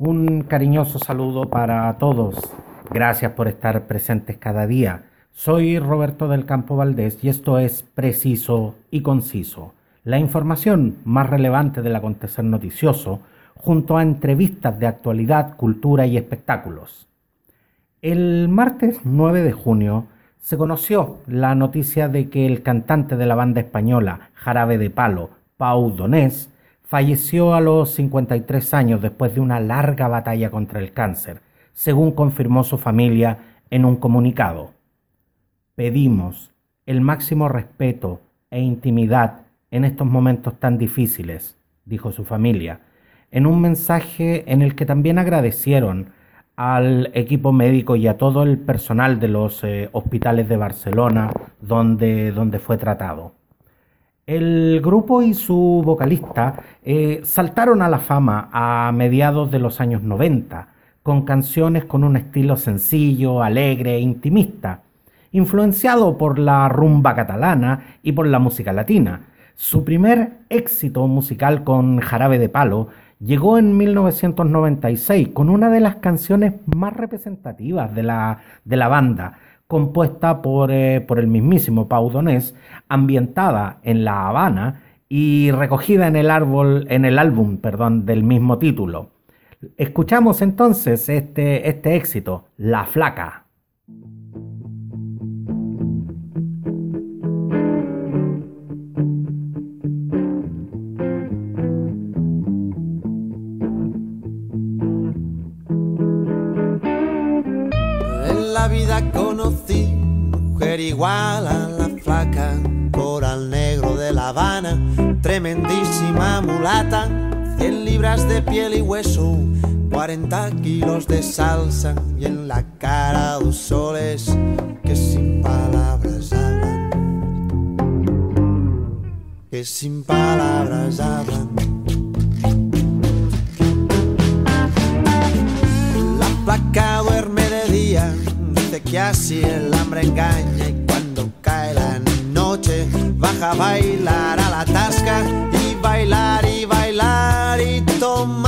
Un cariñoso saludo para todos. Gracias por estar presentes cada día. Soy Roberto del Campo Valdés y esto es Preciso y Conciso, la información más relevante del acontecer noticioso, junto a entrevistas de actualidad, cultura y espectáculos. El martes 9 de junio se conoció la noticia de que el cantante de la banda española Jarabe de Palo, Pau Donés, falleció a los 53 años después de una larga batalla contra el cáncer, según confirmó su familia en un comunicado. Pedimos el máximo respeto e intimidad en estos momentos tan difíciles, dijo su familia, en un mensaje en el que también agradecieron al equipo médico y a todo el personal de los eh, hospitales de Barcelona donde, donde fue tratado. El grupo y su vocalista eh, saltaron a la fama a mediados de los años 90, con canciones con un estilo sencillo, alegre e intimista, influenciado por la rumba catalana y por la música latina. Su primer éxito musical con Jarabe de Palo llegó en 1996 con una de las canciones más representativas de la, de la banda, compuesta por, eh, por el mismísimo Pau Donés, ambientada en La Habana y recogida en el, árbol, en el álbum perdón, del mismo título. Escuchamos entonces este, este éxito, La Flaca. Igual a la flaca, coral negro de La Habana, tremendísima mulata, 100 libras de piel y hueso, 40 kilos de salsa y en la cara dos soles que sin palabras hablan, que sin palabras hablan. La flaca duerme de día, dice que así el hambre engaña bailar a la tasca y bailar y bailar y tomar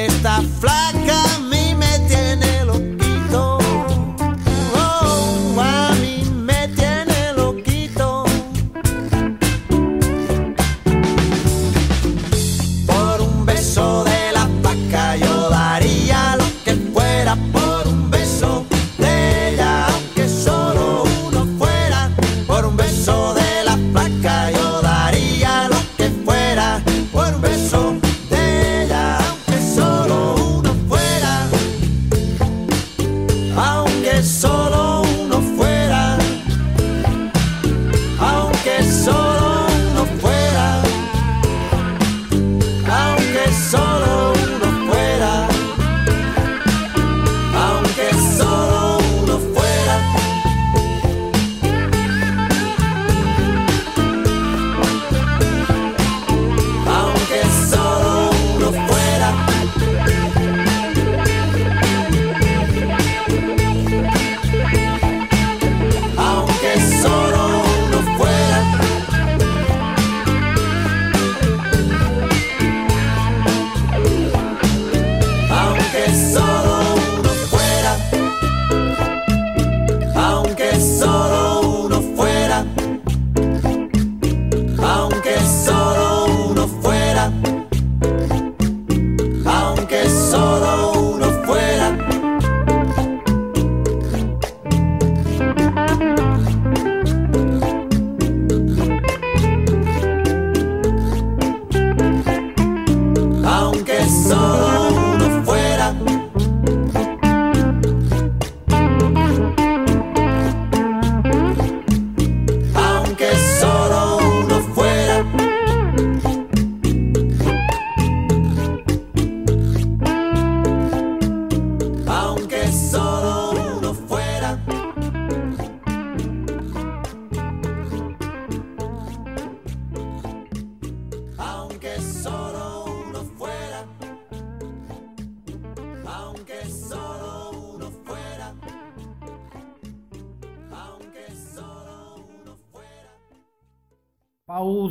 está flaca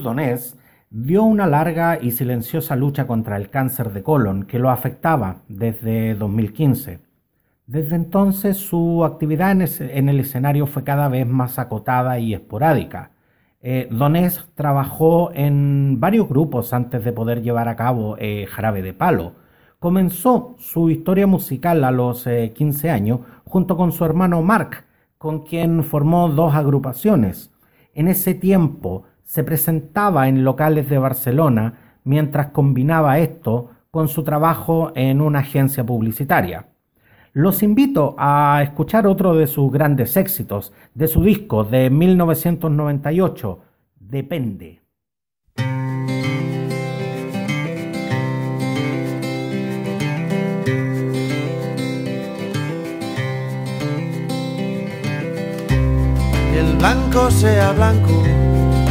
Donés dio una larga y silenciosa lucha contra el cáncer de colon que lo afectaba desde 2015. Desde entonces su actividad en el escenario fue cada vez más acotada y esporádica. Eh, trabajó en varios grupos antes de poder llevar a cabo eh, Jarabe de Palo. Comenzó su historia musical a los 15 eh, años junto con su hermano Mark, con quien formó dos agrupaciones. En ese tiempo se presentaba en locales de Barcelona mientras combinaba esto con su trabajo en una agencia publicitaria. Los invito a escuchar otro de sus grandes éxitos, de su disco de 1998, Depende. El blanco sea blanco,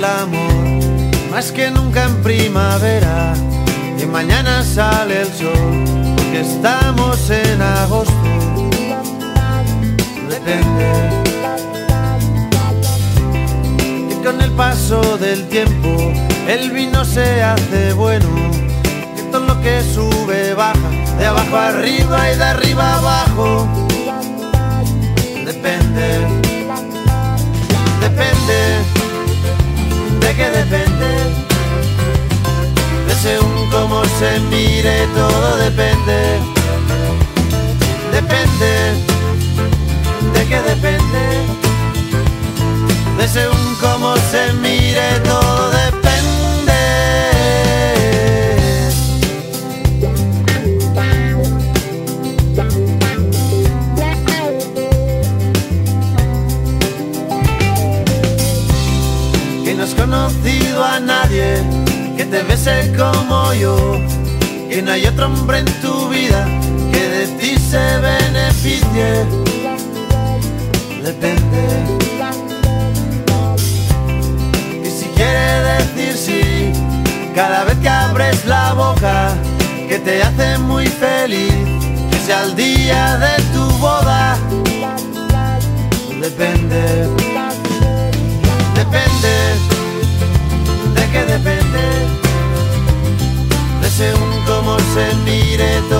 El amor, más que nunca en primavera, y mañana sale el sol, porque estamos en agosto. Que con el paso del tiempo el vino se hace bueno, que todo lo que sube baja, de abajo arriba y de arriba abajo. Depende, depende, de qué depende, de según cómo se mire todo depende, depende depende. Y si quiere decir sí, cada vez que abres la boca, que te hace muy feliz, que sea el día de tu boda. Depende, depende, de qué depende, de según cómo se mire, todo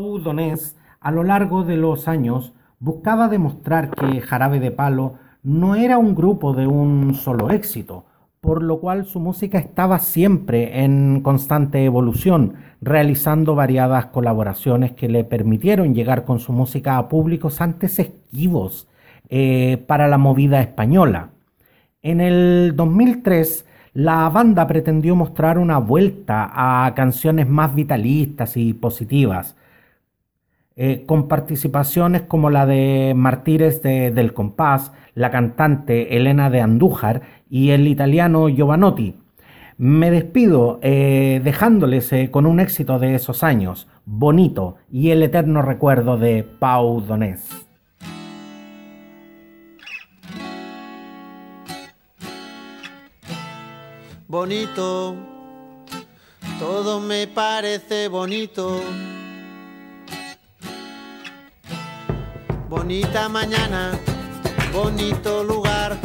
Donés, a lo largo de los años, buscaba demostrar que Jarabe de Palo no era un grupo de un solo éxito, por lo cual su música estaba siempre en constante evolución, realizando variadas colaboraciones que le permitieron llegar con su música a públicos antes esquivos eh, para la movida española. En el 2003, la banda pretendió mostrar una vuelta a canciones más vitalistas y positivas, eh, con participaciones como la de Martires del Compás, la cantante Elena de Andújar y el italiano Giovanotti. Me despido eh, dejándoles eh, con un éxito de esos años, bonito y el eterno recuerdo de Pau Donés. Bonito, todo me parece bonito. Bonita mañana, bonito lugar,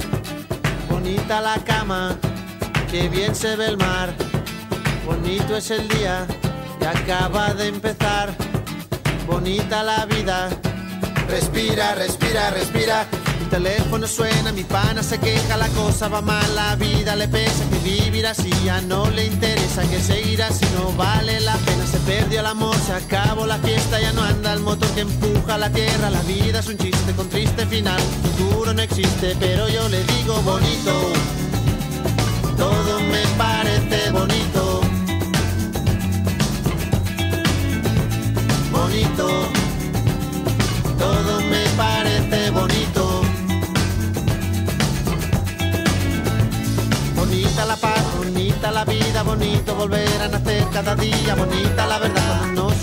bonita la cama, que bien se ve el mar. Bonito es el día que acaba de empezar, bonita la vida. Respira, respira, respira mi teléfono suena, mi pana se queja, la cosa va mal, la vida le pesa, que vivir así ya no le interesa, que seguir así no vale la pena, se perdió el amor, se acabó la fiesta, ya no motor que empuja la tierra, la vida es un chiste con triste final, futuro no existe, pero yo le digo bonito, todo me parece bonito. Bonito, todo me parece bonito. Bonita la paz, bonita la vida, bonito volver a nacer cada día, bonita la verdad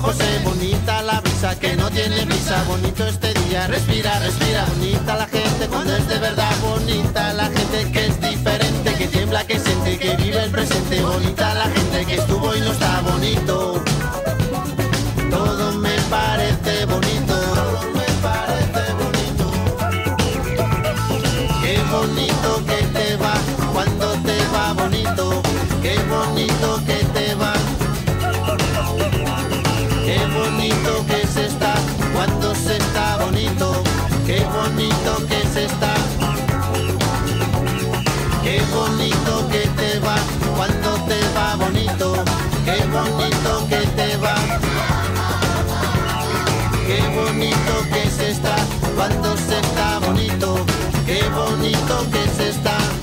José, bonita la brisa que no tiene brisa, bonito este día, respira, respira, bonita la gente cuando es de verdad, bonita la gente que es diferente, que tiembla, que siente, que vive el presente, bonita la gente que estuvo y no está bonito. Qué bonito que te va. Qué bonito que se está cuando se está bonito. Qué bonito que se está.